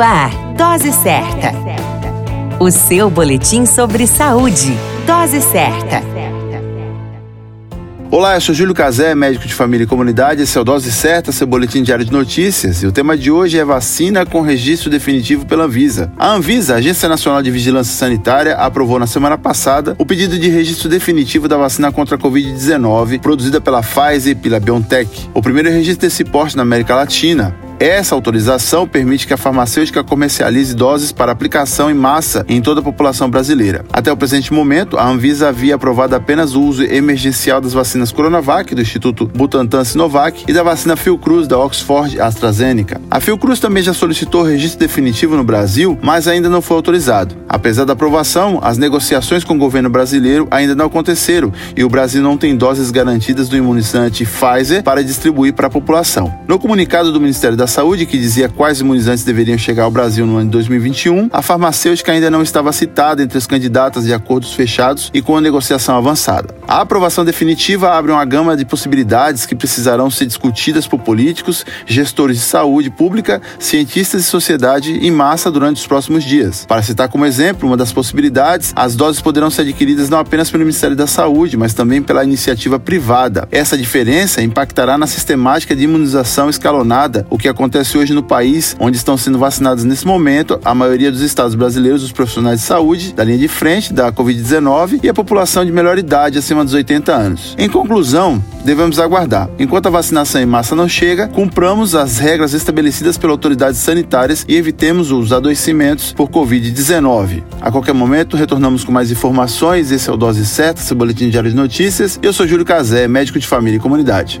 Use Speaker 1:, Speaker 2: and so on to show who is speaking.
Speaker 1: Ar, Dose Certa. O seu boletim sobre saúde. Dose Certa.
Speaker 2: Olá, eu sou Júlio Cazé, médico de família e comunidade. Esse é o Dose Certa, seu boletim diário de notícias. E o tema de hoje é vacina com registro definitivo pela Anvisa. A Anvisa, Agência Nacional de Vigilância Sanitária, aprovou na semana passada o pedido de registro definitivo da vacina contra a Covid-19, produzida pela Pfizer e pela BioNTech. O primeiro registro desse porte na América Latina. Essa autorização permite que a farmacêutica comercialize doses para aplicação em massa em toda a população brasileira. Até o presente momento, a Anvisa havia aprovado apenas o uso emergencial das vacinas Coronavac, do Instituto Butantan Sinovac, e da vacina Fiocruz, da Oxford AstraZeneca. A Fiocruz também já solicitou registro definitivo no Brasil, mas ainda não foi autorizado. Apesar da aprovação, as negociações com o governo brasileiro ainda não aconteceram e o Brasil não tem doses garantidas do imunizante Pfizer para distribuir para a população. No comunicado do Ministério da Saúde, que dizia quais imunizantes deveriam chegar ao Brasil no ano de 2021, a farmacêutica ainda não estava citada entre as candidatas de acordos fechados e com a negociação avançada. A aprovação definitiva abre uma gama de possibilidades que precisarão ser discutidas por políticos, gestores de saúde pública, cientistas e sociedade em massa durante os próximos dias. Para citar como exemplo, uma das possibilidades, as doses poderão ser adquiridas não apenas pelo Ministério da Saúde, mas também pela iniciativa privada. Essa diferença impactará na sistemática de imunização escalonada, o que acontece hoje no país, onde estão sendo vacinados nesse momento a maioria dos estados brasileiros, os profissionais de saúde da linha de frente da Covid-19 e a população de melhor idade acima dos 80 anos. Em conclusão, devemos aguardar. Enquanto a vacinação em massa não chega, cumpramos as regras estabelecidas pelas autoridades sanitárias e evitemos os adoecimentos por Covid-19. A qualquer momento, retornamos com mais informações. Esse é o Dose Certa, seu boletim diário de notícias. Eu sou Júlio Cazé, médico de família e comunidade.